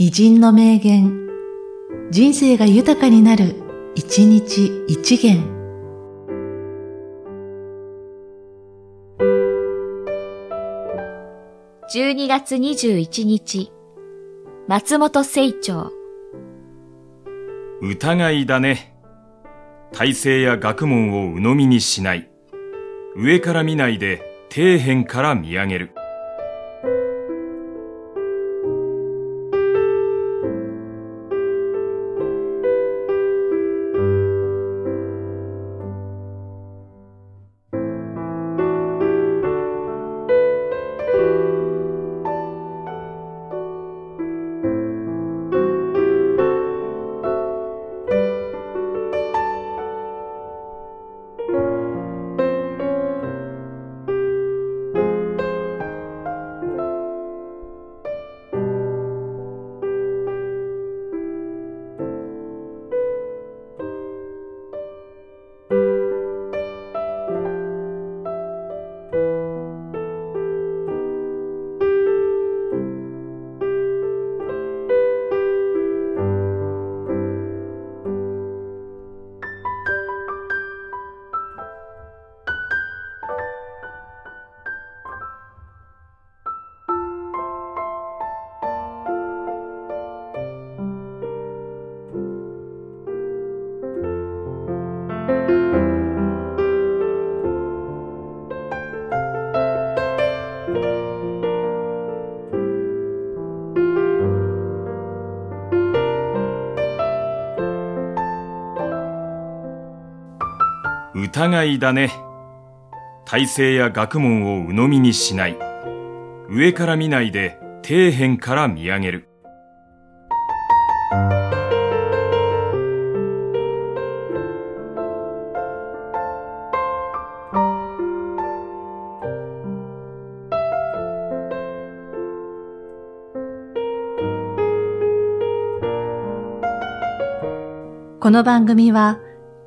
偉人の名言、人生が豊かになる、一日一元。12月21日、松本清張。疑いだね。体制や学問を鵜呑みにしない。上から見ないで底辺から見上げる。疑いだね。体制や学問を鵜呑みにしない。上から見ないで底辺から見上げる。この番組は、